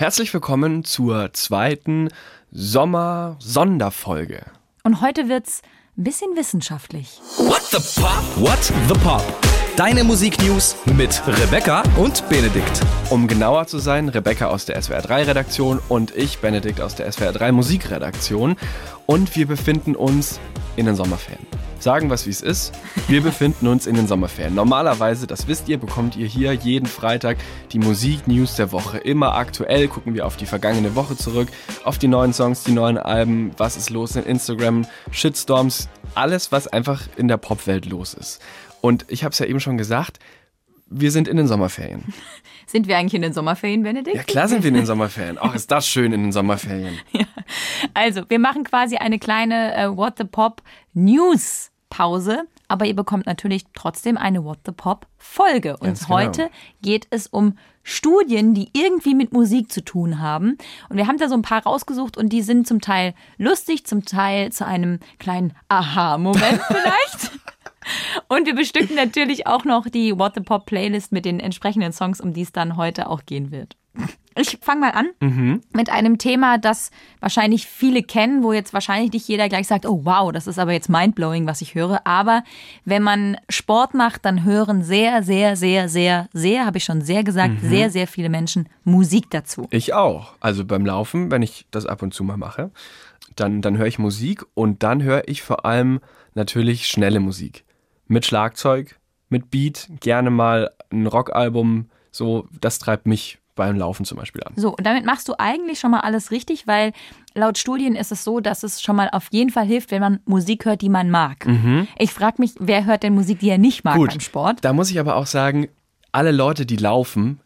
Herzlich willkommen zur zweiten Sommer-Sonderfolge. Und heute wird's ein bisschen wissenschaftlich. What the Pop? What the Pop? Deine Musiknews mit Rebecca und Benedikt. Um genauer zu sein, Rebecca aus der SWR 3 Redaktion und ich, Benedikt aus der SWR 3 Musikredaktion. Und wir befinden uns in den Sommerferien. Sagen was wie es ist. Wir befinden uns in den Sommerferien. Normalerweise, das wisst ihr, bekommt ihr hier jeden Freitag die Musiknews der Woche. Immer aktuell gucken wir auf die vergangene Woche zurück, auf die neuen Songs, die neuen Alben, was ist los in Instagram, Shitstorms, alles, was einfach in der Popwelt los ist. Und ich habe es ja eben schon gesagt, wir sind in den Sommerferien. Sind wir eigentlich in den Sommerferien, Benedikt? Ja, klar sind wir in den Sommerferien. Ach, ist das schön in den Sommerferien. Ja. Also, wir machen quasi eine kleine äh, What the Pop News Pause, aber ihr bekommt natürlich trotzdem eine What the Pop Folge. Und Ganz genau. heute geht es um Studien, die irgendwie mit Musik zu tun haben. Und wir haben da so ein paar rausgesucht und die sind zum Teil lustig, zum Teil zu einem kleinen Aha-Moment vielleicht. Und wir bestücken natürlich auch noch die What the Pop Playlist mit den entsprechenden Songs, um die es dann heute auch gehen wird. Ich fange mal an mit einem Thema, das wahrscheinlich viele kennen, wo jetzt wahrscheinlich nicht jeder gleich sagt, oh wow, das ist aber jetzt mindblowing, was ich höre. Aber wenn man Sport macht, dann hören sehr, sehr, sehr, sehr, sehr, habe ich schon sehr gesagt, sehr, sehr viele Menschen Musik dazu. Ich auch. Also beim Laufen, wenn ich das ab und zu mal mache, dann, dann höre ich Musik und dann höre ich vor allem natürlich schnelle Musik. Mit Schlagzeug, mit Beat, gerne mal ein Rockalbum. So, das treibt mich beim Laufen zum Beispiel an. So, und damit machst du eigentlich schon mal alles richtig, weil laut Studien ist es so, dass es schon mal auf jeden Fall hilft, wenn man Musik hört, die man mag. Ich frage mich, wer hört denn Musik, die er nicht mag beim Sport? Da muss ich aber auch sagen, alle Leute, die laufen,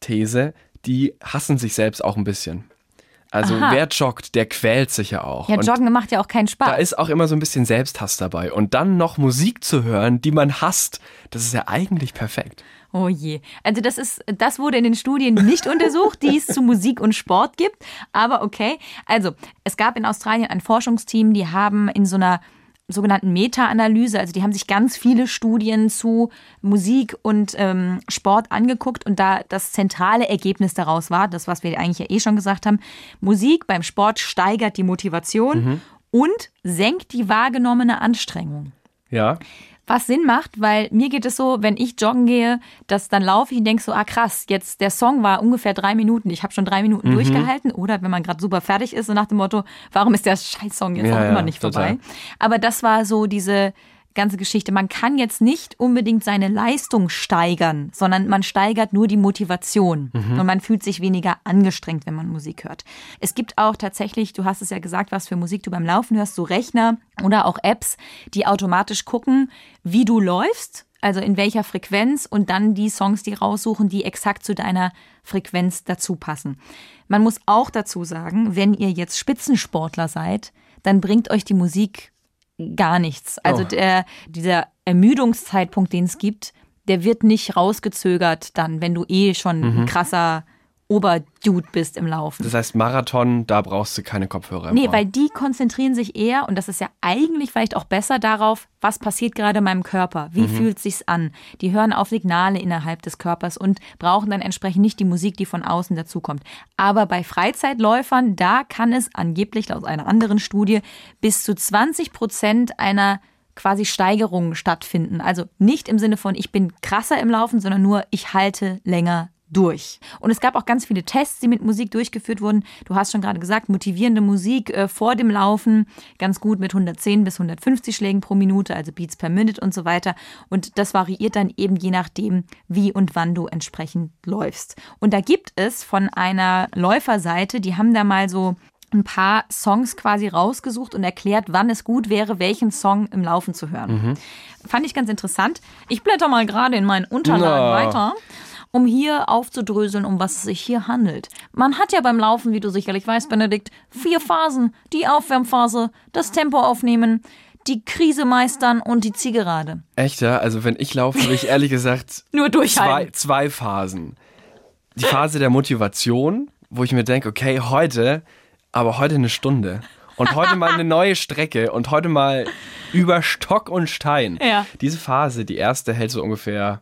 These, die hassen sich selbst auch ein bisschen. Also Aha. wer joggt, der quält sich ja auch. Ja, Und Joggen macht ja auch keinen Spaß. da ist auch immer so ein bisschen Selbsthass dabei. Und dann noch Musik zu hören, die man hasst, das ist ja eigentlich perfekt. Oh je. Also das ist, das wurde in den Studien nicht untersucht, die es zu Musik und Sport gibt. Aber okay. Also es gab in Australien ein Forschungsteam, die haben in so einer sogenannten Meta-Analyse, also die haben sich ganz viele Studien zu Musik und ähm, Sport angeguckt und da das zentrale Ergebnis daraus war, das, was wir eigentlich ja eh schon gesagt haben, Musik beim Sport steigert die Motivation und senkt die wahrgenommene Anstrengung. Ja, Was Sinn macht, weil mir geht es so, wenn ich joggen gehe, dass dann laufe ich und denke so, ah krass, jetzt der Song war ungefähr drei Minuten, ich habe schon drei Mhm. Minuten durchgehalten. Oder wenn man gerade super fertig ist, so nach dem Motto, warum ist der Scheißsong jetzt Ja, auch ja, immer nicht total. vorbei? Aber das war so diese ganze Geschichte. Man kann jetzt nicht unbedingt seine Leistung steigern, sondern man steigert nur die Motivation Mhm. und man fühlt sich weniger angestrengt, wenn man Musik hört. Es gibt auch tatsächlich, du hast es ja gesagt, was für Musik du beim Laufen hörst, so Rechner oder auch Apps, die automatisch gucken, wie du läufst, also in welcher Frequenz und dann die Songs, die raussuchen, die exakt zu deiner Frequenz dazu passen. Man muss auch dazu sagen, wenn ihr jetzt Spitzensportler seid, dann bringt euch die Musik gar nichts. Also Oh. der, dieser Ermüdungszeitpunkt, den es gibt, der wird nicht rausgezögert dann, wenn du eh schon ein krasser Oberdude bist im Laufen. das heißt Marathon, da brauchst du keine Kopfhörer. Nee, Ohr. weil die konzentrieren sich eher, und das ist ja eigentlich vielleicht auch besser darauf, was passiert gerade in meinem Körper, wie fühlt sich's an. Die hören auf Signale innerhalb des Körpers und brauchen dann entsprechend nicht die Musik, die von außen dazukommt. Aber bei Freizeitläufern, da kann es angeblich laut einer anderen Studie bis zu 20 Prozent einer quasi Steigerung stattfinden. Also nicht im Sinne von, ich bin krasser im Laufen, sondern nur, ich halte länger durch. Und es gab auch ganz viele Tests, die mit Musik durchgeführt wurden. Du hast schon gerade gesagt, motivierende Musik äh, vor dem Laufen, ganz gut mit 110 bis 150 Schlägen pro Minute, also Beats per Minute und so weiter. Und das variiert dann eben je nachdem, wie und wann du entsprechend läufst. Und da gibt es von einer Läuferseite, die haben da mal so ein paar Songs quasi rausgesucht und erklärt, wann es gut wäre, welchen Song im Laufen zu hören. Fand ich ganz interessant. Ich blätter mal gerade in meinen Unterlagen Na. weiter um hier aufzudröseln, um was es sich hier handelt. Man hat ja beim Laufen, wie du sicherlich weißt, Benedikt, vier Phasen. Die Aufwärmphase, das Tempo aufnehmen, die Krise meistern und die Zielgerade. Echt, ja? Also wenn ich laufe, würde ich ehrlich gesagt Nur zwei, durchhalten. zwei Phasen. Die Phase der Motivation, wo ich mir denke, okay, heute, aber heute eine Stunde. Und heute mal eine neue Strecke und heute mal über Stock und Stein. Ja. Diese Phase, die erste, hält so ungefähr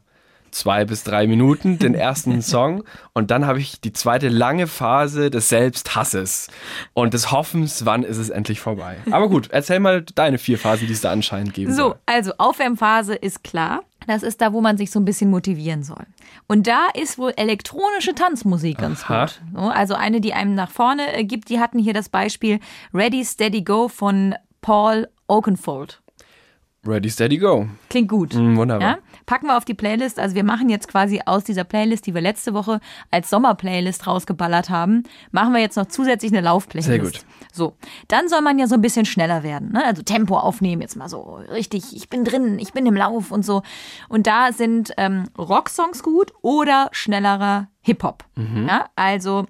zwei bis drei Minuten, den ersten Song. Und dann habe ich die zweite lange Phase des Selbsthasses und des Hoffens, wann ist es endlich vorbei. Aber gut, erzähl mal deine vier Phasen, die es da anscheinend geben So, soll. also Aufwärmphase ist klar. Das ist da, wo man sich so ein bisschen motivieren soll. Und da ist wohl elektronische Tanzmusik ganz Aha. gut. So, also eine, die einem nach vorne äh, gibt. Die hatten hier das Beispiel Ready, Steady, Go von Paul Oakenfold. Ready, steady, go. Klingt gut. Mm, wunderbar. Ja? Packen wir auf die Playlist. Also wir machen jetzt quasi aus dieser Playlist, die wir letzte Woche als Sommerplaylist rausgeballert haben, machen wir jetzt noch zusätzlich eine Laufplaylist. Sehr gut. So, dann soll man ja so ein bisschen schneller werden. Ne? Also Tempo aufnehmen, jetzt mal so richtig, ich bin drin, ich bin im Lauf und so. Und da sind ähm, Rocksongs gut oder schnellerer Hip-Hop. Mhm. Ja? Also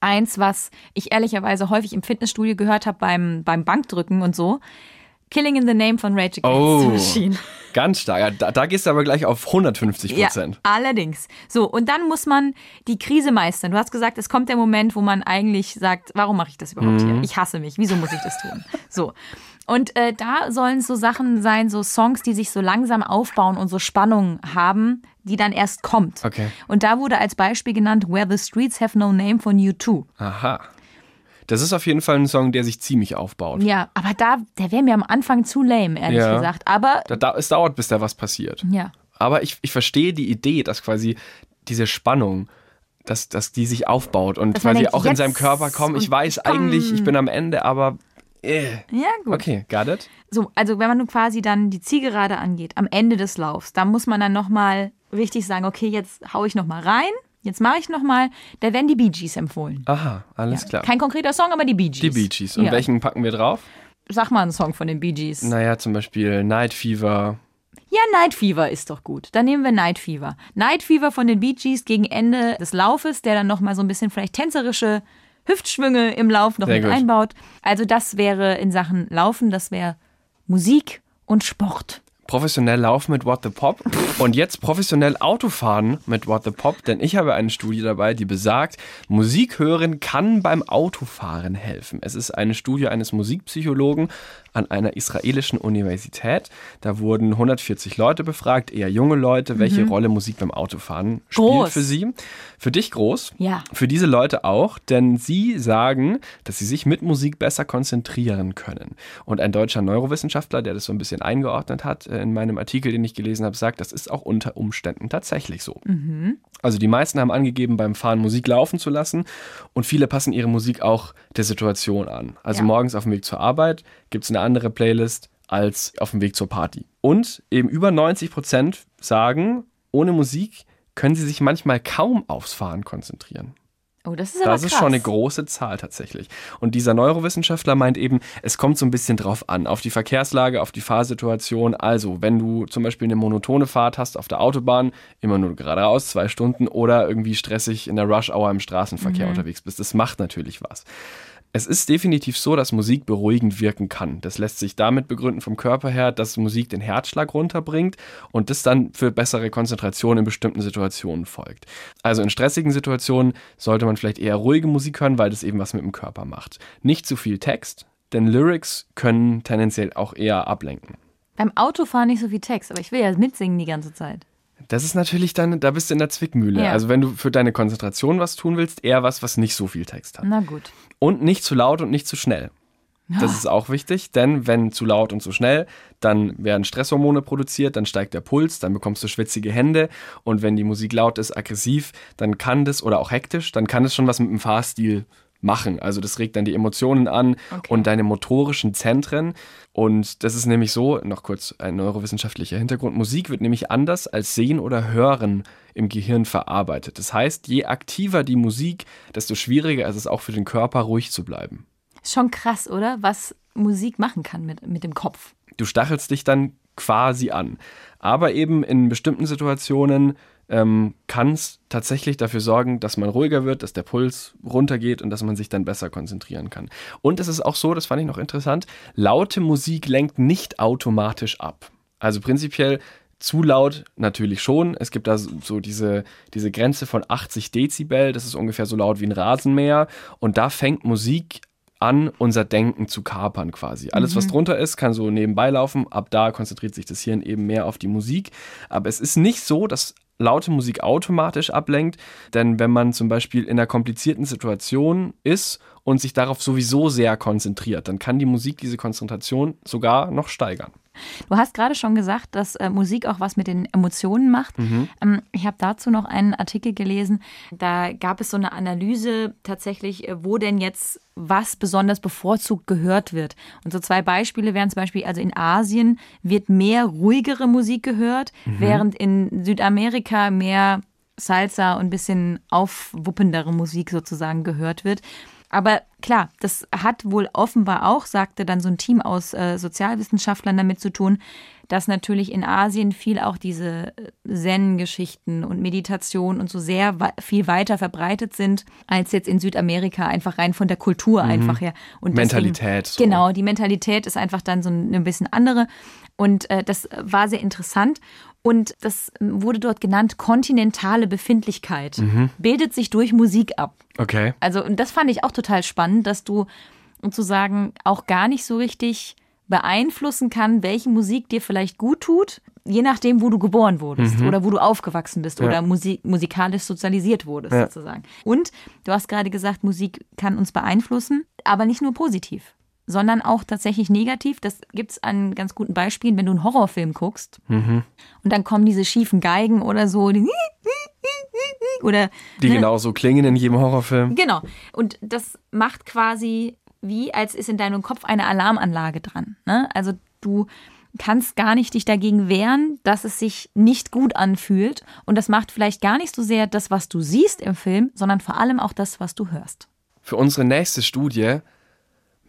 eins, was ich ehrlicherweise häufig im Fitnessstudio gehört habe beim, beim Bankdrücken und so. Killing in the Name von Rage Against Oh, the Machine. ganz stark. Ja, Da, da gehst du aber gleich auf 150 Ja, Prozent. allerdings. So, und dann muss man die Krise meistern. Du hast gesagt, es kommt der Moment, wo man eigentlich sagt, warum mache ich das überhaupt hier? Ich hasse mich. Wieso muss ich das tun? So. Und äh, da sollen so Sachen sein, so Songs, die sich so langsam aufbauen und so Spannung haben, die dann erst kommt. Okay. Und da wurde als Beispiel genannt Where the Streets Have No Name von U2. Aha. Das ist auf jeden Fall ein Song, der sich ziemlich aufbaut. Ja, aber da, der wäre mir am Anfang zu lame, ehrlich Ja. gesagt. Aber Da, da, es dauert, bis da was passiert. ja. Aber ich, ich verstehe die Idee, dass quasi diese Spannung, dass, dass die sich aufbaut und Dass quasi denkt, auch in seinem Körper kommt. Ich weiß eigentlich, ich bin am Ende, aber. Äh. Ja, gut. Okay, got it? So, also wenn man quasi dann die Zielgerade angeht, am Ende des Laufs, da muss man dann nochmal richtig sagen, okay, jetzt hau ich nochmal rein, jetzt mache ich nochmal, da werden die Bee Gees empfohlen. Aha, alles klar. Kein konkreter Song, aber die Bee Gees. die Bee Gees. Und ja. welchen packen wir drauf? Sag mal einen Song von den Bee Gees. Naja, zum Beispiel Night Fever. Ja, Night Fever ist doch gut. Dann nehmen wir Night Fever. Night Fever von den Bee Gees gegen Ende des Laufes, der dann nochmal so ein bisschen vielleicht tänzerische Hüftschwünge im Lauf noch Sehr mit gut. einbaut. Also das wäre in Sachen Laufen, das wäre Musik und Sport. Professionell laufen mit What the Pop und jetzt professionell Autofahren mit What the Pop, denn ich habe eine Studie dabei, die besagt, Musik hören kann beim Autofahren helfen. Es ist eine Studie eines Musikpsychologen an einer israelischen Universität. Da wurden 140 Leute befragt, eher junge Leute, welche Rolle Musik beim Autofahren spielt Groß. für sie. Für dich groß, Ja. für diese Leute auch, denn sie sagen, dass sie sich mit Musik besser konzentrieren können. Und ein deutscher Neurowissenschaftler, der das so ein bisschen eingeordnet hat, in meinem Artikel, den ich gelesen habe, sagt, das ist auch unter Umständen tatsächlich so. Also die meisten haben angegeben, beim Fahren Musik laufen zu lassen und viele passen ihre Musik auch der Situation an. Also Ja. morgens auf dem Weg zur Arbeit gibt es eine andere Playlist als auf dem Weg zur Party. Und eben über 90 Prozent sagen, ohne Musik können sie sich manchmal kaum aufs Fahren konzentrieren. Oh, das ist aber Das krass. ist schon eine große Zahl tatsächlich. Und dieser Neurowissenschaftler meint eben, es kommt so ein bisschen drauf an, auf die Verkehrslage, auf die Fahrsituation. Also, wenn du zum Beispiel eine monotone Fahrt hast auf der Autobahn, immer nur geradeaus, zwei Stunden oder irgendwie stressig in der Rush-Hour im Straßenverkehr unterwegs bist, das macht natürlich was. Es ist definitiv so, dass Musik beruhigend wirken kann. Das lässt sich damit begründen vom Körper her, dass Musik den Herzschlag runterbringt und das dann für bessere Konzentration in bestimmten Situationen folgt. Also in stressigen Situationen sollte man vielleicht eher ruhige Musik hören, weil das eben was mit dem Körper macht. Nicht zu viel Text, denn Lyrics können tendenziell auch eher ablenken. Beim Autofahren nicht so viel Text, aber ich will ja mitsingen die ganze Zeit. Das ist natürlich dann, da bist du in der Zwickmühle. Ja. Also wenn du für deine Konzentration was tun willst, eher was, was nicht so viel Text hat. Na gut. Und nicht zu laut und nicht zu schnell. Das ist auch wichtig, denn wenn zu laut und zu schnell, dann werden Stresshormone produziert, dann steigt der Puls, dann bekommst du schwitzige Hände und wenn die Musik laut ist, aggressiv, dann kann das oder auch hektisch, dann kann es schon was mit dem Fahrstil machen. Also das regt dann die Emotionen an und deine motorischen Zentren. Und das ist nämlich so, noch kurz ein neurowissenschaftlicher Hintergrund, Musik wird nämlich anders als Sehen oder Hören im Gehirn verarbeitet. Das heißt, je aktiver die Musik, desto schwieriger ist es auch für den Körper, ruhig zu bleiben. Schon krass, oder? Was Musik machen kann mit, mit dem Kopf. Du stachelst dich dann quasi an. Aber eben in bestimmten Situationen ähm, kann es tatsächlich dafür sorgen, dass man ruhiger wird, dass der Puls runtergeht und dass man sich dann besser konzentrieren kann. Und es ist auch so, das fand ich noch interessant, laute Musik lenkt nicht automatisch ab. Also prinzipiell zu laut natürlich schon. Es gibt da so diese, diese Grenze von 80 Dezibel, das ist ungefähr so laut wie ein Rasenmäher. Und da fängt Musik an, unser Denken zu kapern quasi. Alles, was drunter ist, kann so nebenbei laufen. Ab da konzentriert sich das Hirn eben mehr auf die Musik. Aber es ist nicht so, dass laute Musik automatisch ablenkt. Denn wenn man zum Beispiel in einer komplizierten Situation ist und sich darauf sowieso sehr konzentriert, dann kann die Musik diese Konzentration sogar noch steigern. Du hast gerade schon gesagt, dass äh, Musik auch was mit den Emotionen macht. Mhm. Ähm, ich habe dazu noch einen Artikel gelesen. Da gab es so eine Analyse tatsächlich, äh, wo denn jetzt was besonders bevorzugt gehört wird. Und so zwei Beispiele wären zum Beispiel, also in Asien wird mehr ruhigere Musik gehört, mhm. während in Südamerika mehr Salsa und ein bisschen aufwuppendere Musik sozusagen gehört wird. Aber klar, das hat wohl offenbar auch, sagte dann so ein Team aus äh, Sozialwissenschaftlern damit zu tun, dass natürlich in Asien viel auch diese äh, Zen-Geschichten und Meditation und so sehr viel weiter verbreitet sind als jetzt in Südamerika, einfach rein von der Kultur mhm. einfach her. Und Mentalität. Deswegen. Genau, die Mentalität ist einfach dann so ein bisschen andere. Und äh, das war sehr interessant. Und das wurde dort genannt kontinentale Befindlichkeit. Mhm. Bildet sich durch Musik ab. Okay. Also, und das fand ich auch total spannend, dass du sozusagen auch gar nicht so richtig beeinflussen kann, welche Musik dir vielleicht gut tut, je nachdem, wo du geboren wurdest mhm. oder wo du aufgewachsen bist ja. oder musik musikalisch sozialisiert wurdest, ja. sozusagen. Und du hast gerade gesagt, Musik kann uns beeinflussen, aber nicht nur positiv sondern auch tatsächlich negativ. Das gibt es an ganz guten Beispielen, wenn du einen Horrorfilm guckst mhm. und dann kommen diese schiefen Geigen oder so. Die oder, die ne? genauso klingen in jedem Horrorfilm. Genau. Und das macht quasi wie, als ist in deinem Kopf eine Alarmanlage dran. Ne? Also du kannst gar nicht dich dagegen wehren, dass es sich nicht gut anfühlt. Und das macht vielleicht gar nicht so sehr das, was du siehst im Film, sondern vor allem auch das, was du hörst. Für unsere nächste Studie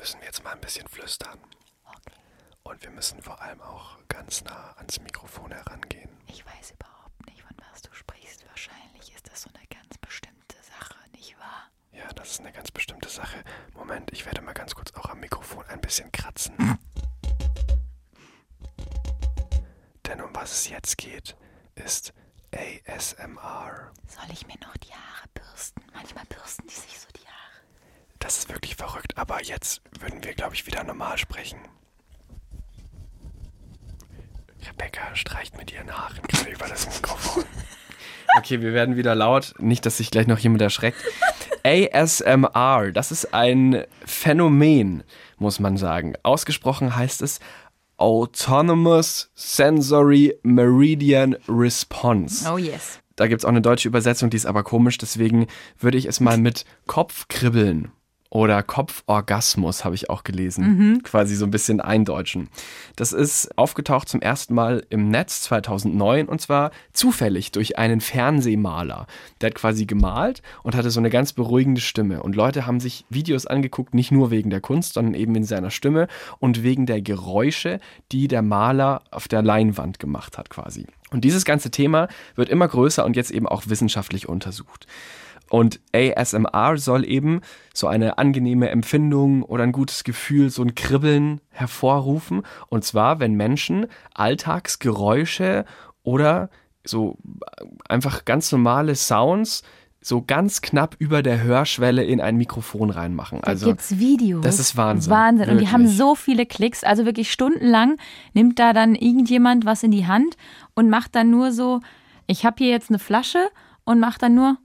müssen wir jetzt mal ein bisschen flüstern. Okay. Und wir müssen vor allem auch ganz nah ans Mikrofon herangehen. Ich weiß überhaupt nicht, von was du sprichst. Wahrscheinlich ist das so eine ganz bestimmte Sache, nicht wahr? Ja, das ist eine ganz bestimmte Sache. Moment, ich werde mal ganz kurz auch am Mikrofon ein bisschen kratzen. Denn um was es jetzt geht, ist ASMR. Soll ich mir noch die Haare bürsten? Manchmal bürsten die sich so die das ist wirklich verrückt, aber jetzt würden wir, glaube ich, wieder normal sprechen. Rebecca streicht mit ihren Haaren gerade über das Mikrofon. Okay, wir werden wieder laut. Nicht, dass sich gleich noch jemand erschreckt. ASMR, das ist ein Phänomen, muss man sagen. Ausgesprochen heißt es Autonomous Sensory Meridian Response. Oh yes. Da gibt es auch eine deutsche Übersetzung, die ist aber komisch, deswegen würde ich es mal mit Kopfkribbeln oder Kopforgasmus habe ich auch gelesen, mhm. quasi so ein bisschen eindeutschen. Das ist aufgetaucht zum ersten Mal im Netz 2009 und zwar zufällig durch einen Fernsehmaler. Der hat quasi gemalt und hatte so eine ganz beruhigende Stimme und Leute haben sich Videos angeguckt, nicht nur wegen der Kunst, sondern eben in seiner Stimme und wegen der Geräusche, die der Maler auf der Leinwand gemacht hat quasi. Und dieses ganze Thema wird immer größer und jetzt eben auch wissenschaftlich untersucht. Und ASMR soll eben so eine angenehme Empfindung oder ein gutes Gefühl, so ein Kribbeln hervorrufen. Und zwar, wenn Menschen Alltagsgeräusche oder so einfach ganz normale Sounds so ganz knapp über der Hörschwelle in ein Mikrofon reinmachen. Also da gibt's Videos. Das ist Wahnsinn. Wahnsinn. Und die haben so viele Klicks, also wirklich stundenlang nimmt da dann irgendjemand was in die Hand und macht dann nur so, ich habe hier jetzt eine Flasche und macht dann nur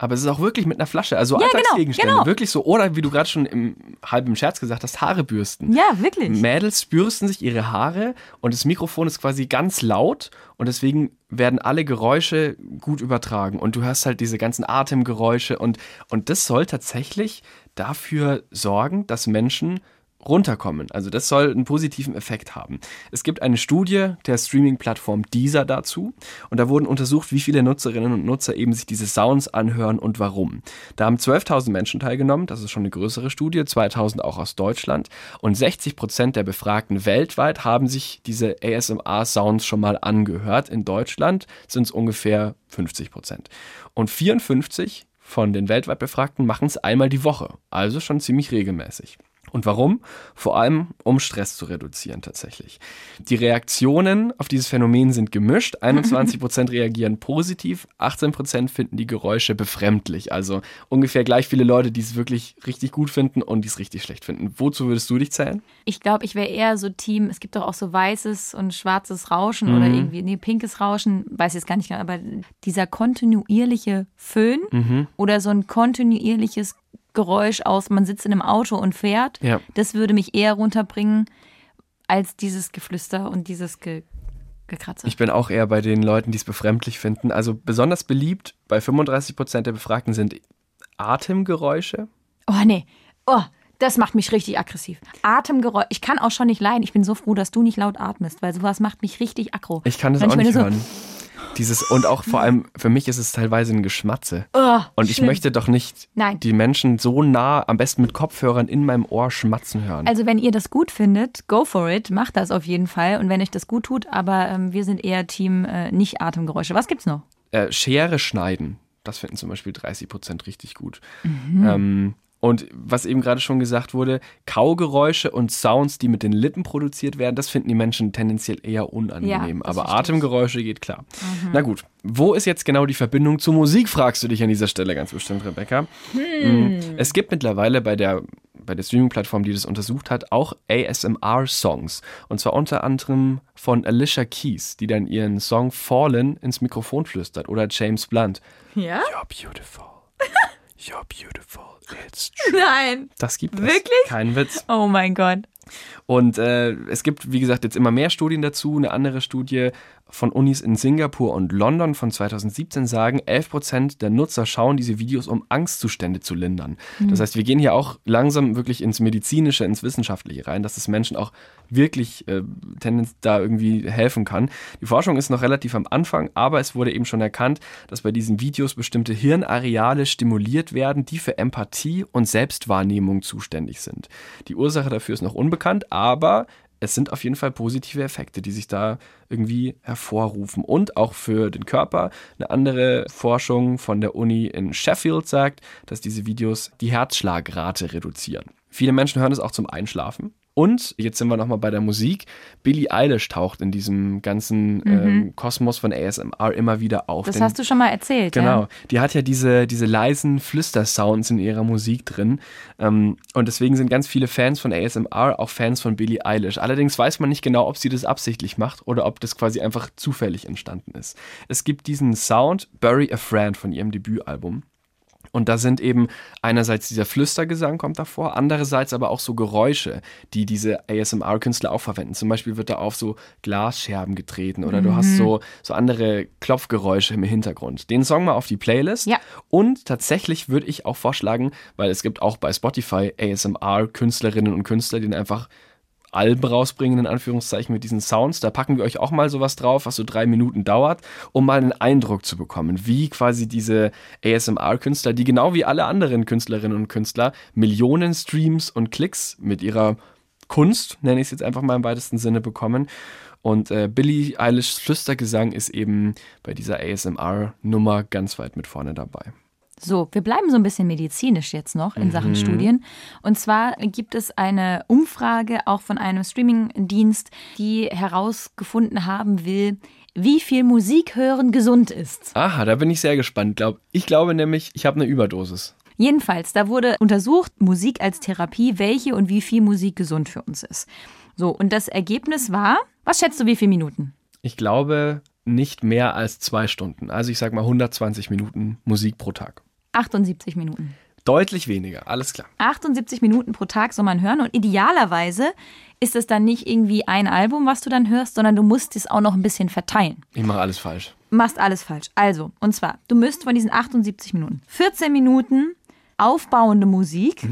Aber es ist auch wirklich mit einer Flasche, also ja, genau, Alltagsgegenstände. Genau, genau. Wirklich so, oder wie du gerade schon im halben Scherz gesagt hast, Haare bürsten. Ja, wirklich. Mädels bürsten sich ihre Haare und das Mikrofon ist quasi ganz laut und deswegen werden alle Geräusche gut übertragen. Und du hörst halt diese ganzen Atemgeräusche und, und das soll tatsächlich dafür sorgen, dass Menschen runterkommen. Also das soll einen positiven Effekt haben. Es gibt eine Studie der Streaming-Plattform Deezer dazu und da wurden untersucht, wie viele Nutzerinnen und Nutzer eben sich diese Sounds anhören und warum. Da haben 12.000 Menschen teilgenommen, das ist schon eine größere Studie, 2.000 auch aus Deutschland und 60 Prozent der Befragten weltweit haben sich diese ASMR-Sounds schon mal angehört. In Deutschland sind es ungefähr 50 Prozent. Und 54 von den weltweit Befragten machen es einmal die Woche, also schon ziemlich regelmäßig. Und warum? Vor allem, um Stress zu reduzieren tatsächlich. Die Reaktionen auf dieses Phänomen sind gemischt. 21% reagieren positiv, 18% finden die Geräusche befremdlich. Also ungefähr gleich viele Leute, die es wirklich richtig gut finden und die es richtig schlecht finden. Wozu würdest du dich zählen? Ich glaube, ich wäre eher so Team, es gibt doch auch so weißes und schwarzes Rauschen oder irgendwie, nee, pinkes Rauschen, weiß jetzt gar nicht genau, aber dieser kontinuierliche Föhn oder so ein kontinuierliches Geräusch aus, man sitzt in einem Auto und fährt, Ja. das würde mich eher runterbringen als dieses Geflüster und dieses Ge Gekratze. Ich bin auch eher bei den Leuten, die es befremdlich finden. Also besonders beliebt bei 35% der Befragten sind Atemgeräusche. oh nee, oh, das macht mich richtig aggressiv. Atemgeräusch, ich kann auch schon nicht leiden. Ich bin so froh, dass du nicht laut atmest, weil sowas macht mich richtig aggro. Ich kann das Wenn auch nicht so- hören. Dieses, und auch vor allem, für mich ist es teilweise ein Geschmatze. Oh, Und ich schlimm. möchte doch nicht Nein. die Menschen so nah, am besten mit Kopfhörern in meinem Ohr schmatzen hören. Also wenn ihr das gut findet, go for it, macht das auf jeden Fall. Und wenn euch das gut tut, aber ähm, wir sind eher Team äh, nicht Atemgeräusche. Was gibt's noch? äh, Schere schneiden, das finden zum Beispiel 30 Prozent richtig gut. Mhm. Ähm, und was eben gerade schon gesagt wurde, Kaugeräusche und Sounds, die mit den Lippen produziert werden, das finden die Menschen tendenziell eher unangenehm. Ja, Aber. Mhm. Atemgeräusche geht klar. Na gut, wo ist jetzt genau die Verbindung zur Musik, fragst du dich an dieser Stelle ganz bestimmt, Rebecca. Hm. Mm, Es gibt mittlerweile bei der bei der Streaming-Plattform, die das untersucht hat, auch ASMR-Songs. Und zwar unter anderem von Alicia Keys, die dann ihren Song Fallen ins Mikrofon flüstert. Oder James Blunt. Ja? You're beautiful. You're beautiful. It's true. Nein. Das gibt es. Wirklich? Kein Witz. Oh mein Gott. Und äh, es gibt, wie gesagt, jetzt immer mehr Studien dazu. Eine andere Studie von Unis in Singapur und London von 2017 sagen, 11% der Nutzer schauen diese Videos, um Angstzustände zu lindern. Das heißt, wir gehen hier auch langsam wirklich ins Medizinische, ins Wissenschaftliche rein, dass es Menschen auch wirklich äh, tendenz da irgendwie helfen kann. Die Forschung ist noch relativ am Anfang, aber es wurde eben schon erkannt, dass bei diesen Videos bestimmte Hirnareale stimuliert werden, die für Empathie und Selbstwahrnehmung zuständig sind. Die Ursache dafür ist noch unbekannt, aber es sind auf jeden Fall positive Effekte, die sich da irgendwie hervorrufen. Und auch für den Körper. Eine andere Forschung von der Uni in Sheffield sagt, dass diese Videos die Herzschlagrate reduzieren. Viele Menschen hören es auch zum Einschlafen. Und jetzt sind wir nochmal bei der Musik. Billie Eilish taucht in diesem ganzen ähm, Kosmos von ASMR immer wieder auf. Das Denn- hast du schon mal erzählt. Genau, Ja? die hat ja diese, diese leisen Flüstersounds in ihrer Musik drin. Ähm, und deswegen sind ganz viele Fans von ASMR auch Fans von Billie Eilish. Allerdings weiß man nicht genau, ob sie das absichtlich macht oder ob das quasi einfach zufällig entstanden ist. Es gibt diesen Sound, Bury a Friend von ihrem Debütalbum. Und da sind eben einerseits dieser Flüstergesang kommt davor, andererseits aber auch so Geräusche, die diese ASMR-Künstler auch verwenden. Zum Beispiel wird da auf so Glasscherben getreten oder du hast so, so andere Klopfgeräusche im Hintergrund. Den Song mal auf die Playlist. Ja. Und tatsächlich würde ich auch vorschlagen, weil es gibt auch bei Spotify ASMR-Künstlerinnen und Künstler, die einfach Alben rausbringen, in Anführungszeichen, mit diesen Sounds. Da packen wir euch auch mal sowas drauf, was so drei Minuten dauert, um mal einen Eindruck zu bekommen, wie quasi diese ASMR-Künstler, die genau wie alle anderen Künstlerinnen und Künstler Millionen Streams und Klicks mit ihrer Kunst, nenne ich es jetzt einfach mal im weitesten Sinne, bekommen. Und äh, Billie Eilishs Flüstergesang ist eben bei dieser ASMR-Nummer ganz weit mit vorne dabei. So, wir bleiben so ein bisschen medizinisch jetzt noch in Sachen Studien. Und zwar gibt es eine Umfrage auch von einem Streamingdienst, die herausgefunden haben will, wie viel Musik hören gesund ist. Aha, da bin ich sehr gespannt. Ich glaube nämlich, ich habe eine Überdosis. Jedenfalls, da wurde untersucht, Musik als Therapie, welche und wie viel Musik gesund für uns ist. So, und das Ergebnis war, was schätzt du, wie viele Minuten? Ich glaube nicht mehr als zwei Stunden. Also ich sag mal 120 Minuten Musik pro Tag. 78 Minuten. Deutlich weniger, alles klar. 78 Minuten pro Tag soll man hören und idealerweise ist es dann nicht irgendwie ein Album, was du dann hörst, sondern du musst es auch noch ein bisschen verteilen. Ich mache alles falsch. machst alles falsch. Also, und zwar, du müsst von diesen 78 Minuten 14 Minuten aufbauende Musik,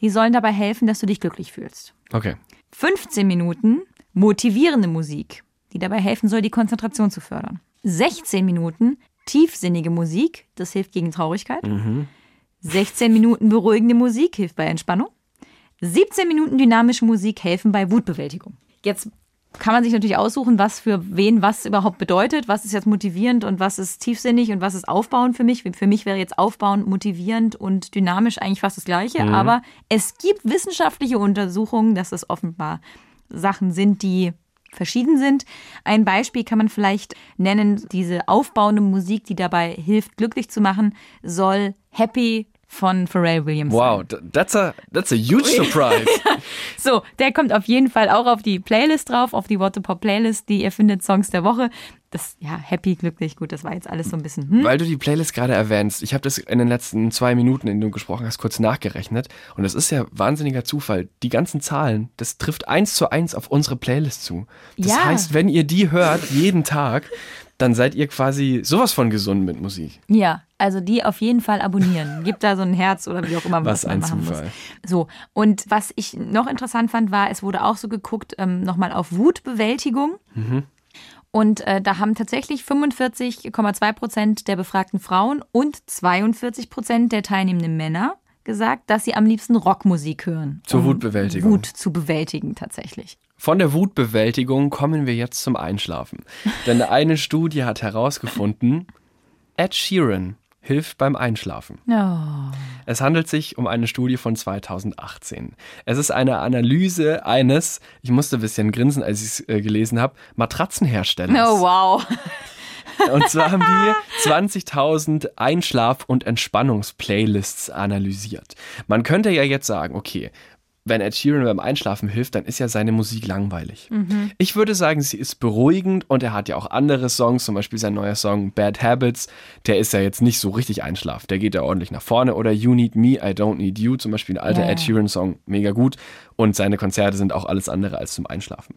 die sollen dabei helfen, dass du dich glücklich fühlst. Okay. 15 Minuten motivierende Musik, die dabei helfen soll, die Konzentration zu fördern. 16 Minuten tiefsinnige Musik, das hilft gegen Traurigkeit. 16 Minuten beruhigende Musik hilft bei Entspannung. 17 Minuten dynamische Musik helfen bei Wutbewältigung. Jetzt kann man sich natürlich aussuchen, was für wen was überhaupt bedeutet. Was ist jetzt motivierend und was ist tiefsinnig und was ist aufbauend für mich. Für mich wäre jetzt aufbauend, motivierend und dynamisch eigentlich fast das Gleiche. Mhm. Aber es gibt wissenschaftliche Untersuchungen, dass es offenbar Sachen sind, die verschieden sind. Ein Beispiel kann man vielleicht nennen, diese aufbauende Musik, die dabei hilft, glücklich zu machen, soll Happy von Pharrell Williams. Wow, that's a, that's a huge surprise. so, der kommt auf jeden Fall auch auf die Playlist drauf, auf die Waterpop Playlist, die ihr findet, Songs der Woche. Das, ja, happy, glücklich, gut, das war jetzt alles so ein bisschen. Hm? Weil du die Playlist gerade erwähnst, ich habe das in den letzten zwei Minuten, in denen du gesprochen hast, kurz nachgerechnet. Und das ist ja wahnsinniger Zufall. Die ganzen Zahlen, das trifft eins zu eins auf unsere Playlist zu. Das ja. heißt, wenn ihr die hört, jeden Tag, dann seid ihr quasi sowas von gesund mit Musik. Ja, also die auf jeden Fall abonnieren. Gibt da so ein Herz oder wie auch immer, was, was man ein machen Zufall. muss. So, und was ich noch interessant fand, war, es wurde auch so geguckt, ähm, nochmal auf Wutbewältigung. Mhm. Und äh, da haben tatsächlich 45,2 Prozent der befragten Frauen und 42 Prozent der teilnehmenden Männer gesagt, dass sie am liebsten Rockmusik hören. Zur um Wutbewältigung. Wut zu bewältigen tatsächlich. Von der Wutbewältigung kommen wir jetzt zum Einschlafen. Denn eine Studie hat herausgefunden, Ed Sheeran hilft beim Einschlafen. Oh. Es handelt sich um eine Studie von 2018. Es ist eine Analyse eines, ich musste ein bisschen grinsen, als ich es äh, gelesen habe, Matratzenherstellers. Oh, wow. Und zwar haben die 20.000 Einschlaf- und Entspannungsplaylists analysiert. Man könnte ja jetzt sagen, okay, wenn Ed Sheeran beim Einschlafen hilft, dann ist ja seine Musik langweilig. Mhm. Ich würde sagen, sie ist beruhigend und er hat ja auch andere Songs, zum Beispiel sein neuer Song Bad Habits, der ist ja jetzt nicht so richtig Einschlaf, der geht ja ordentlich nach vorne. Oder You Need Me, I Don't Need You, zum Beispiel ein alter yeah. Ed Sheeran-Song, mega gut. Und seine Konzerte sind auch alles andere als zum Einschlafen.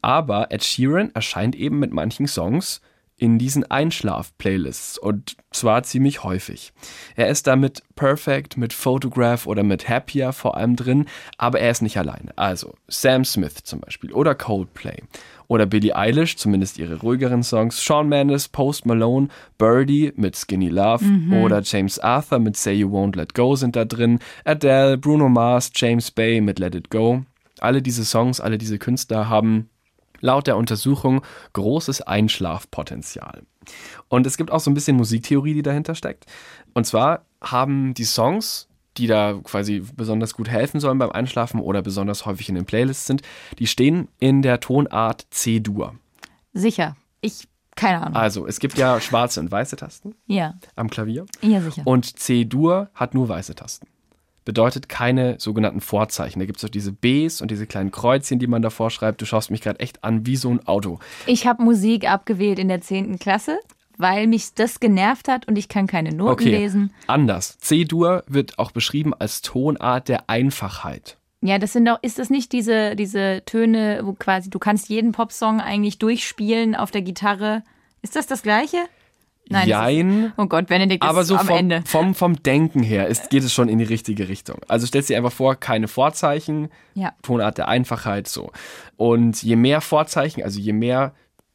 Aber Ed Sheeran erscheint eben mit manchen Songs in diesen Einschlaf-Playlists und zwar ziemlich häufig. Er ist da mit Perfect, mit Photograph oder mit Happier vor allem drin, aber er ist nicht alleine. Also Sam Smith zum Beispiel oder Coldplay oder Billie Eilish, zumindest ihre ruhigeren Songs, Shawn Mendes, Post Malone, Birdie mit Skinny Love mhm. oder James Arthur mit Say You Won't Let Go sind da drin, Adele, Bruno Mars, James Bay mit Let It Go. Alle diese Songs, alle diese Künstler haben laut der Untersuchung großes Einschlafpotenzial. Und es gibt auch so ein bisschen Musiktheorie, die dahinter steckt. Und zwar haben die Songs, die da quasi besonders gut helfen sollen beim Einschlafen oder besonders häufig in den Playlists sind, die stehen in der Tonart C-Dur. Sicher. Ich keine Ahnung. Also, es gibt ja schwarze und weiße Tasten. Ja. Am Klavier. Ja, sicher. Und C-Dur hat nur weiße Tasten bedeutet keine sogenannten Vorzeichen. Da gibt es auch diese Bs und diese kleinen Kreuzchen, die man davor schreibt. Du schaust mich gerade echt an wie so ein Auto. Ich habe Musik abgewählt in der 10. Klasse, weil mich das genervt hat und ich kann keine Noten okay. lesen. Anders. C-Dur wird auch beschrieben als Tonart der Einfachheit. Ja, das sind doch, ist das nicht diese, diese Töne, wo quasi du kannst jeden Popsong eigentlich durchspielen auf der Gitarre? Ist das das gleiche? Nein, Jein. Ist, oh Gott, Benedikt aber ist so am vom, Ende. Vom, vom Denken her ist, geht es schon in die richtige Richtung. Also stellst dir einfach vor, keine Vorzeichen, ja. Tonart der Einfachheit, so. Und je mehr Vorzeichen, also je mehr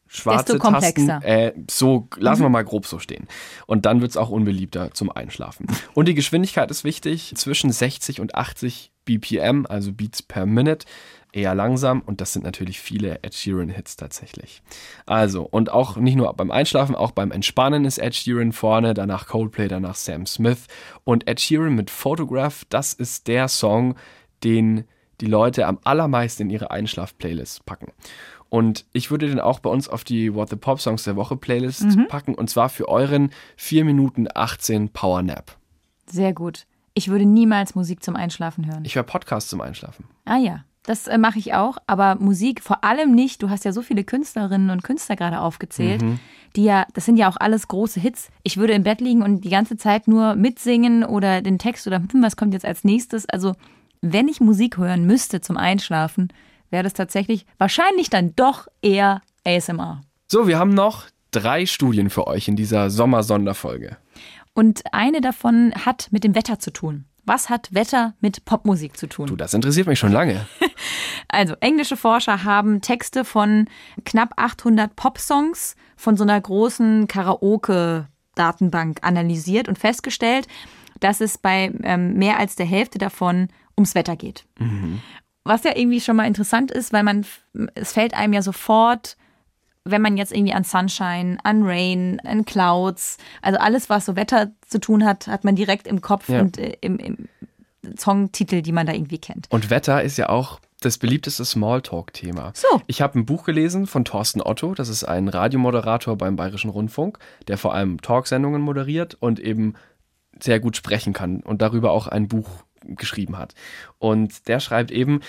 schwarze Desto Tasten, äh, so lassen mhm. wir mal grob so stehen. Und dann wird es auch unbeliebter zum Einschlafen. Und die Geschwindigkeit ist wichtig, zwischen 60 und 80 BPM, also Beats per Minute eher langsam und das sind natürlich viele Ed Sheeran-Hits tatsächlich. Also, und auch nicht nur beim Einschlafen, auch beim Entspannen ist Ed Sheeran vorne, danach Coldplay, danach Sam Smith und Ed Sheeran mit Photograph, das ist der Song, den die Leute am allermeisten in ihre Einschlaf-Playlist packen. Und ich würde den auch bei uns auf die What the Pop Songs der Woche Playlist mhm. packen und zwar für euren 4 Minuten 18 Power Nap. Sehr gut. Ich würde niemals Musik zum Einschlafen hören. Ich höre Podcasts zum Einschlafen. Ah ja. Das äh, mache ich auch, aber Musik vor allem nicht. Du hast ja so viele Künstlerinnen und Künstler gerade aufgezählt, mhm. die ja, das sind ja auch alles große Hits. Ich würde im Bett liegen und die ganze Zeit nur mitsingen oder den Text oder hm, was kommt jetzt als nächstes. Also, wenn ich Musik hören müsste zum Einschlafen, wäre das tatsächlich wahrscheinlich dann doch eher ASMR. So, wir haben noch drei Studien für euch in dieser Sommersonderfolge. Und eine davon hat mit dem Wetter zu tun. Was hat Wetter mit Popmusik zu tun? Du, das interessiert mich schon lange. also, englische Forscher haben Texte von knapp 800 Popsongs von so einer großen Karaoke-Datenbank analysiert und festgestellt, dass es bei ähm, mehr als der Hälfte davon ums Wetter geht. Mhm. was ja irgendwie schon mal interessant ist, weil man, es fällt einem ja sofort, wenn man jetzt irgendwie an Sunshine, an Rain, an Clouds, also alles, was so Wetter zu tun hat, hat man direkt im Kopf Ja. und äh, im, im Songtitel, die man da irgendwie kennt. Und Wetter ist ja auch das beliebteste Smalltalk-Thema. So. Ich habe ein Buch gelesen von Thorsten Otto. Das ist ein Radiomoderator beim Bayerischen Rundfunk, der vor allem Talksendungen moderiert und eben sehr gut sprechen kann und darüber auch ein Buch geschrieben hat. Und der schreibt eben,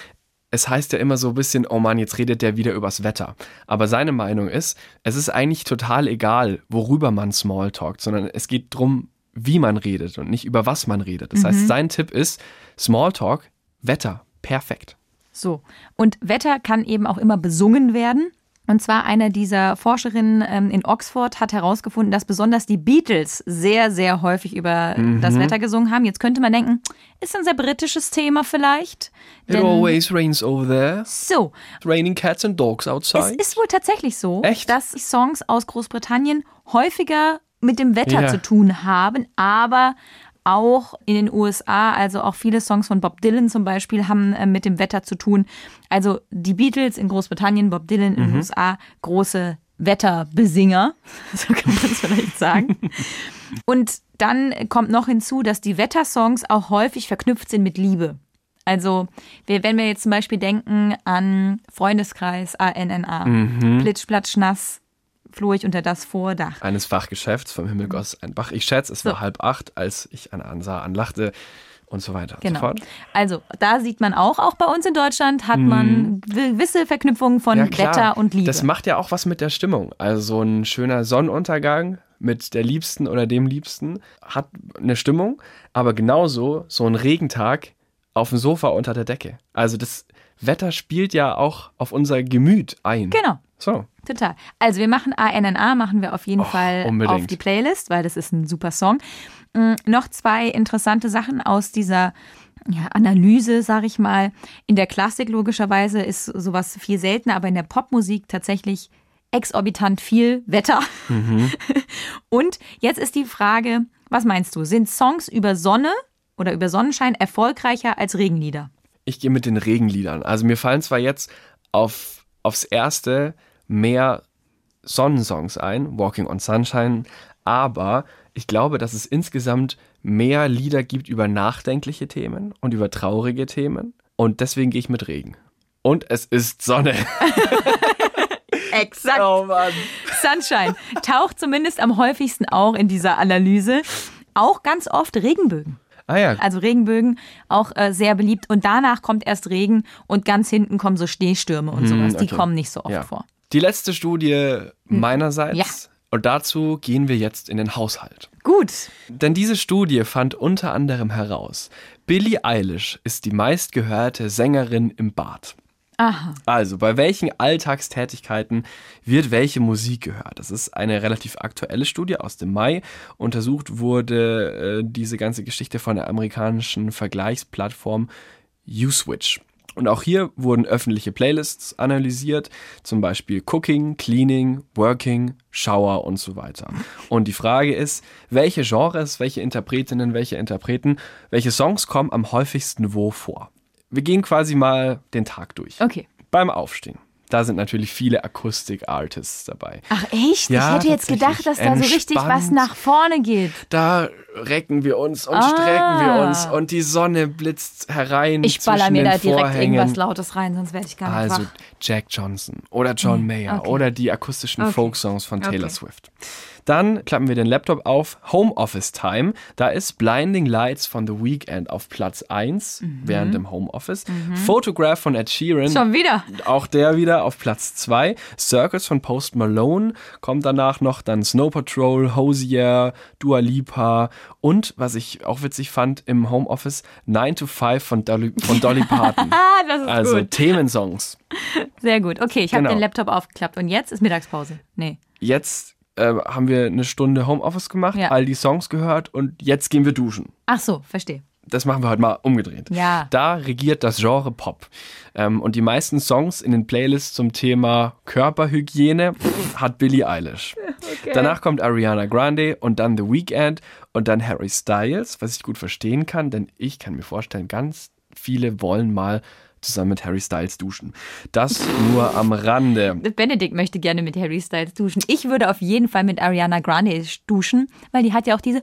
es heißt ja immer so ein bisschen, oh Mann, jetzt redet der wieder übers Wetter. Aber seine Meinung ist, es ist eigentlich total egal, worüber man Smalltalkt, sondern es geht drum, wie man redet und nicht über was man redet. Das heißt, sein Tipp ist, Smalltalk, Wetter, perfekt. So. Und Wetter kann eben auch immer besungen werden. Und zwar eine dieser Forscherinnen ähm, in Oxford hat herausgefunden, dass besonders die Beatles sehr, sehr häufig über das Wetter gesungen haben. Jetzt könnte man denken, ist ein sehr britisches Thema vielleicht. It always rains over there. so, It's raining cats and dogs es outside. ist wohl tatsächlich so, Echt? dass Songs aus Großbritannien häufiger mit dem Wetter Ja. zu tun haben, aber auch in den USA, also auch viele Songs von Bob Dylan zum Beispiel haben äh, mit dem Wetter zu tun. Also die Beatles in Großbritannien, Bob Dylan in den USA, große Wetterbesinger, so kann man es vielleicht sagen. Und dann kommt noch hinzu, dass die Wettersongs auch häufig verknüpft sind mit Liebe. Also, wenn wir jetzt zum Beispiel denken an Freundeskreis, ANNA, Plitsch, Platsch, Nass, floh ich unter das Vordach. Eines Fachgeschäfts vom Himmel goss ein Bach. Ich schätze, es So. war halb acht, als ich Anne ansah, anlachte und so weiter und so Genau. fort. Also, da sieht man auch, auch bei uns in Deutschland hat man gewisse Verknüpfungen von Wetter und Liebe. Das macht ja auch was mit der Stimmung. Also so ein schöner Sonnenuntergang mit der Liebsten oder dem Liebsten hat eine Stimmung, aber genauso so ein Regentag auf dem Sofa unter der Decke. Also das Wetter spielt ja auch auf unser Gemüt ein. Genau. So. Total. Also wir machen ANNA, machen wir auf jeden Fall unbedingt. auf die Playlist, weil das ist ein super Song. Mm, noch zwei interessante Sachen aus dieser ja, Analyse, sage ich mal. In der Klassik logischerweise ist sowas viel seltener, aber in der Popmusik tatsächlich exorbitant viel Wetter. Und jetzt ist die Frage, was meinst du? Sind Songs über Sonne oder über Sonnenschein erfolgreicher als Regenlieder? Ich gehe mit den Regenliedern. Also mir fallen zwar jetzt auf, aufs erste mehr Sonnensongs ein, Walking on Sunshine, aber ich glaube, dass es insgesamt mehr Lieder gibt über nachdenkliche Themen und über traurige Themen und deswegen gehe ich mit Regen. Und es ist Sonne. Exakt. Oh Mann. Sunshine taucht zumindest am häufigsten auch in dieser Analyse. Auch ganz oft Regenbögen. Ah ja, Also Regenbögen auch äh, sehr beliebt. Und danach kommt erst Regen und ganz hinten kommen so Schneestürme und sowas. Die okay. kommen nicht so oft ja. vor. Die letzte Studie meinerseits. Ja. Und dazu gehen wir jetzt in den Haushalt. Gut. Denn diese Studie fand unter anderem heraus, Billie Eilish ist die meistgehörte Sängerin im Bad. Aha. Also, bei welchen Alltagstätigkeiten wird welche Musik gehört? Das ist eine relativ aktuelle Studie aus dem Mai. Untersucht wurde äh, diese ganze Geschichte von der amerikanischen Vergleichsplattform Uswitch. Und auch hier wurden öffentliche Playlists analysiert, zum Beispiel Cooking, Cleaning, Working, Shower und so weiter. Und die Frage ist, welche Genres, welche Interpretinnen, welche Interpreten, welche Songs kommen am häufigsten wo vor? Wir gehen quasi mal den Tag durch. Okay. Beim Aufstehen. Da sind natürlich viele Akustik-Artists dabei. Ach echt? Ja, ich hätte jetzt gedacht, dass da so richtig was nach vorne geht. Da recken wir uns und Ah. strecken wir uns und die Sonne blitzt herein. Ich baller mir da direkt Vorhängen. irgendwas Lautes rein, sonst werde ich gar nicht Also wach. Jack Johnson oder John Mayer okay. oder die akustischen Okay. Folksongs von Taylor Okay. Swift. Dann klappen wir den Laptop auf. Homeoffice Time. Da ist Blinding Lights von The Weeknd auf Platz 1 während dem Homeoffice. Photograph von Ed Sheeran. Schon wieder. Auch der wieder auf Platz 2. Circus von Post Malone kommt danach noch. Dann Snow Patrol, Hosier, Dua Lipa und, was ich auch witzig fand, im Homeoffice 9 to 5 von Dolly, von Dolly Parton. Ah, das ist also gut. Themensongs. Sehr gut. Okay, ich habe Genau. den Laptop aufgeklappt und jetzt ist Mittagspause. Nee. Jetzt äh, haben wir eine Stunde Homeoffice gemacht, Ja. all die Songs gehört und jetzt gehen wir duschen. Ach so, verstehe. Das machen wir heute mal umgedreht. Ja. Da regiert das Genre Pop. Ähm, und die meisten Songs in den Playlists zum Thema Körperhygiene hat Billie Eilish. Danach kommt Ariana Grande und dann The Weeknd und dann Harry Styles, was ich gut verstehen kann, denn ich kann mir vorstellen, ganz viele wollen mal zusammen mit Harry Styles duschen. Das nur am Rande. Benedikt möchte gerne mit Harry Styles duschen. Ich würde auf jeden Fall mit Ariana Grande duschen, weil die hat ja auch diese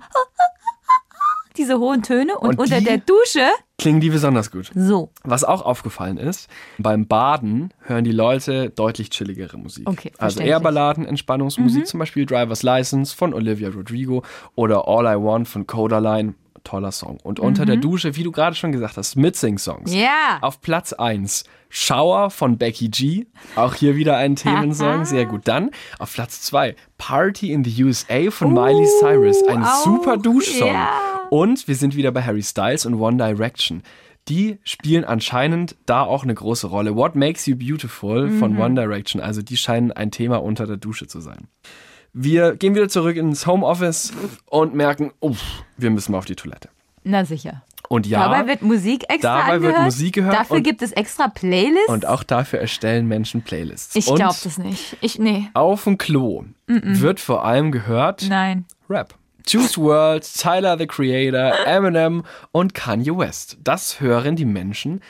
diese hohen Töne und, Und unter der Dusche Klingen die besonders gut. so. Was auch aufgefallen ist, beim Baden hören die Leute deutlich chilligere Musik. Okay, also. Mhm. eher Balladen, Entspannungsmusik, zum Beispiel Driver's License von Olivia Rodrigo oder All I Want von Codaline. Toller Song. Und unter der Dusche, wie du gerade schon gesagt hast, Mitsing-Songs. Mhm. Ja. Auf Platz 1 Shower von Becky G. Auch hier wieder ein Themensong. Sehr gut. Dann auf Platz 2 Party in the USA von Miley Cyrus. Ein auch, super Duschsong. ja. Und wir sind wieder bei Harry Styles und One Direction. Die spielen anscheinend da auch eine große Rolle. What Makes You Beautiful von Mhm. One Direction. Also die scheinen ein Thema unter der Dusche zu sein. Wir gehen wieder zurück ins Homeoffice und merken, uff, wir müssen mal auf die Toilette. Na sicher. Und ja, Dabei wird Musik extra dabei wird angehört. Musik gehört Dafür und- gibt es extra Playlists. und auch dafür erstellen Menschen Playlists. ich glaube das nicht. Ich nee. Auf dem Klo wird vor allem gehört Nein. Rap. Juice WRLD, Tyler the Creator, Eminem und Kanye West. Das hören die Menschen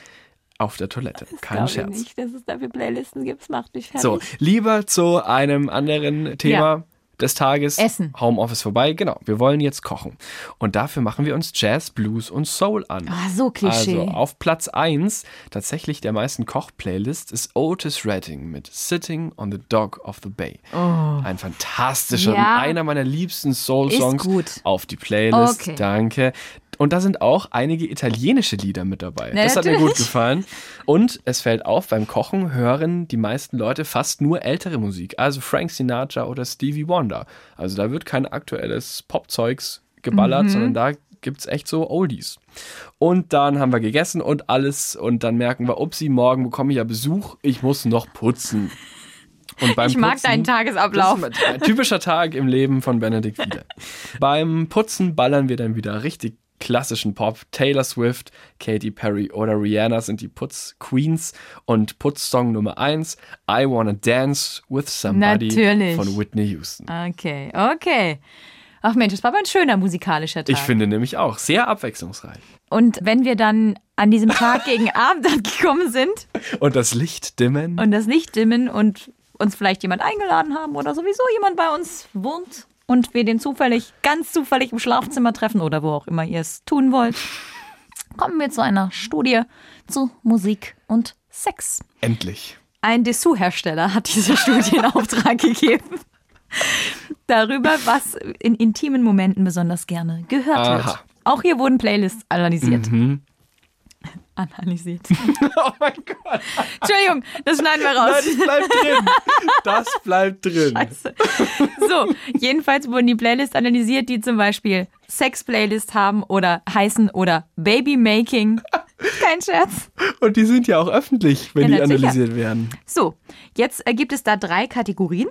auf der Toilette. Kein Glaube ich Scherz. nicht, dass es dafür Playlisten gibt. Das macht mich fertig. So, lieber zu einem anderen Thema Ja. des Tages. Essen. Homeoffice vorbei. Genau, wir wollen jetzt kochen. Und dafür machen wir uns Jazz, Blues und Soul an. Ah, so Klischee. Also auf Platz 1 tatsächlich der meisten Koch-Playlist ist Otis Redding mit Sitting on the Dock of the Bay. Ein fantastischer, Oh. Ja. einer meiner liebsten Soul-Songs auf die Playlist. Okay. Danke. Und da sind auch einige italienische Lieder mit dabei. Na, das hat mir gut gefallen. Und es fällt auf, beim Kochen hören die meisten Leute fast nur ältere Musik. Also Frank Sinatra oder Stevie Wonder. Also da wird kein aktuelles Popzeugs geballert, Mhm. sondern da gibt es echt so Oldies. Und dann haben wir gegessen und alles. Und dann merken wir, upsi, morgen bekomme ich ja Besuch. Ich muss noch putzen. Und beim ich mag Putzen, deinen Tagesablauf. typischer Tag im Leben von Benedikt wieder. Beim Putzen ballern wir dann wieder richtig klassischen Pop. Taylor Swift, Katy Perry oder Rihanna sind die Putz-Queens. Und Putzsong Nummer 1, I Wanna Dance with Somebody Natürlich. von Whitney Houston. Okay, okay. Ach Mensch, das war aber ein schöner musikalischer Tag. Ich finde nämlich auch sehr abwechslungsreich. Und wenn wir dann an diesem Tag gegen Abend angekommen sind Und das Licht dimmen. und das Licht dimmen und uns vielleicht jemand eingeladen haben oder sowieso jemand bei uns wohnt und wir den zufällig, ganz zufällig im Schlafzimmer treffen oder wo auch immer ihr es tun wollt, kommen wir zu einer Studie zu Musik und Sex. Endlich. Ein Dessous-Hersteller hat diese Studie in Auftrag gegeben. Darüber, was in intimen Momenten besonders gerne gehört Aha. wird. Auch hier wurden Playlists analysiert. Analysiert. Oh mein Gott. Entschuldigung, das schneiden wir raus. Das bleibt drin. Das bleibt drin. Scheiße. So, jedenfalls wurden die Playlists analysiert, die zum Beispiel Sex-Playlist haben oder heißen oder Baby-Making. Kein Scherz. Und die sind ja auch öffentlich, wenn Ja, die sicher. analysiert werden. So, jetzt äh, gibt es da drei Kategorien.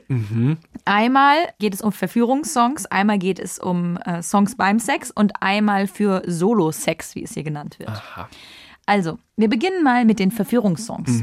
Einmal geht es um Verführungssongs, einmal geht es um äh, Songs beim Sex und einmal für Solo-Sex, wie es hier genannt wird. Aha. Also, wir beginnen mal mit den Verführungssongs.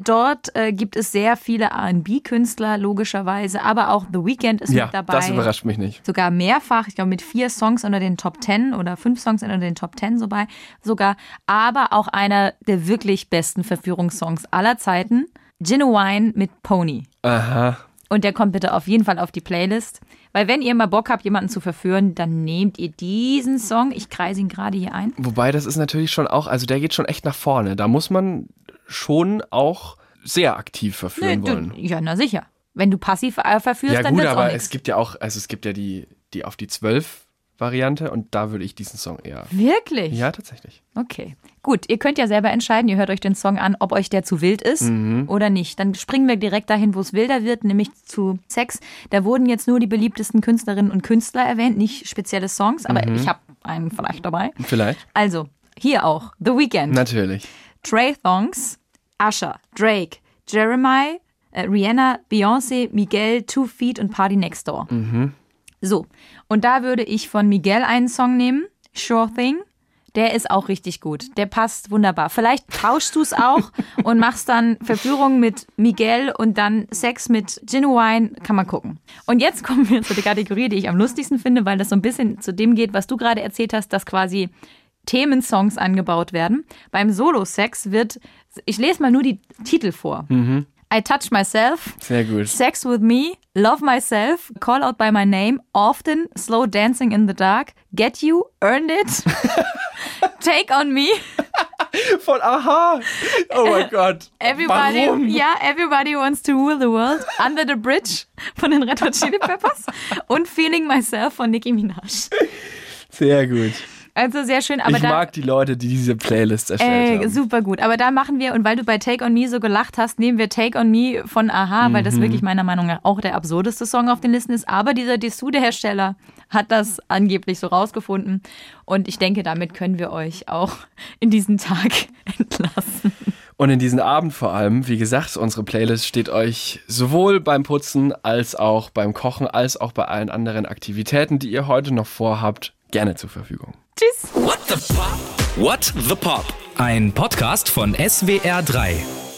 Dort äh, gibt es sehr viele RB-Künstler, logischerweise, aber auch The Weeknd ist Ja, mit dabei. das überrascht mich nicht. Sogar mehrfach, ich glaube mit vier Songs unter den Top Ten oder fünf Songs unter den Top Ten sogar, sogar. Aber auch einer der wirklich besten Verführungssongs aller Zeiten, Genuine mit Pony. Aha. Und der kommt bitte auf jeden Fall auf die Playlist. Weil wenn ihr mal Bock habt, jemanden zu verführen, dann nehmt ihr diesen Song. Ich kreise ihn gerade hier ein. Wobei das ist natürlich schon auch, also der geht schon echt nach vorne. Da muss man schon auch sehr aktiv verführen du, wollen. ja, na sicher. Wenn du passiv äh, verführst, Ja dann gut, aber es gibt ja auch, also es gibt ja die, die auf die 12 Variante und da würde ich diesen Song eher. Wirklich? Ja, tatsächlich. Okay. Gut, ihr könnt ja selber entscheiden, ihr hört euch den Song an, ob euch der zu wild ist Mhm. oder nicht. Dann springen wir direkt dahin, wo es wilder wird, nämlich zu Sex. Da wurden jetzt nur die beliebtesten Künstlerinnen und Künstler erwähnt, nicht spezielle Songs, aber Mhm. ich habe einen vielleicht dabei. Vielleicht. Also, hier auch The Weeknd, Natürlich. Trey Thongs, Usher, Drake, Jeremiah, äh, Rihanna, Beyoncé, Miguel, Two Feet und Party Next Door. So, und da würde ich von Miguel einen Song nehmen, Sure Thing. Der ist auch richtig gut. Der passt wunderbar. Vielleicht tauschst du es auch und machst dann Verführung mit Miguel und dann Sex mit Genuine. Kann man gucken. Und jetzt kommen wir zu der Kategorie, die ich am lustigsten finde, weil das so ein bisschen zu dem geht, was du gerade erzählt hast, dass quasi Themensongs angebaut werden. Beim Solo-Sex wird, ich lese mal nur die Titel vor. I touch myself, Sehr gut. Sex with me, love myself, call out by my name, often, slow dancing in the dark, get you, earned it, take on me, Von Aha. Oh mein Gott. everybody, Warum? ja, everybody wants to rule the world, under the bridge von den Red Hot Chili Peppers und feeling myself von Nicki Minaj. Sehr gut. Also sehr schön, aber ich da, mag die Leute, die diese Playlist erstellt Äh, haben. super gut. Aber da machen wir, und weil du bei Take On Me so gelacht hast, nehmen wir Take On Me von Aha, weil Mhm. das wirklich meiner Meinung nach auch der absurdeste Song auf den Listen ist. Aber dieser Dessous-Hersteller hat das angeblich so rausgefunden. Und ich denke, damit können wir euch auch in diesen Tag entlassen. Und in diesen Abend vor allem, wie gesagt, unsere Playlist steht euch sowohl beim Putzen als auch beim Kochen als auch bei allen anderen Aktivitäten, die ihr heute noch vorhabt, gerne zur Verfügung. Tschüss. What the Pop? What the Pop? Ein Podcast von SWR3.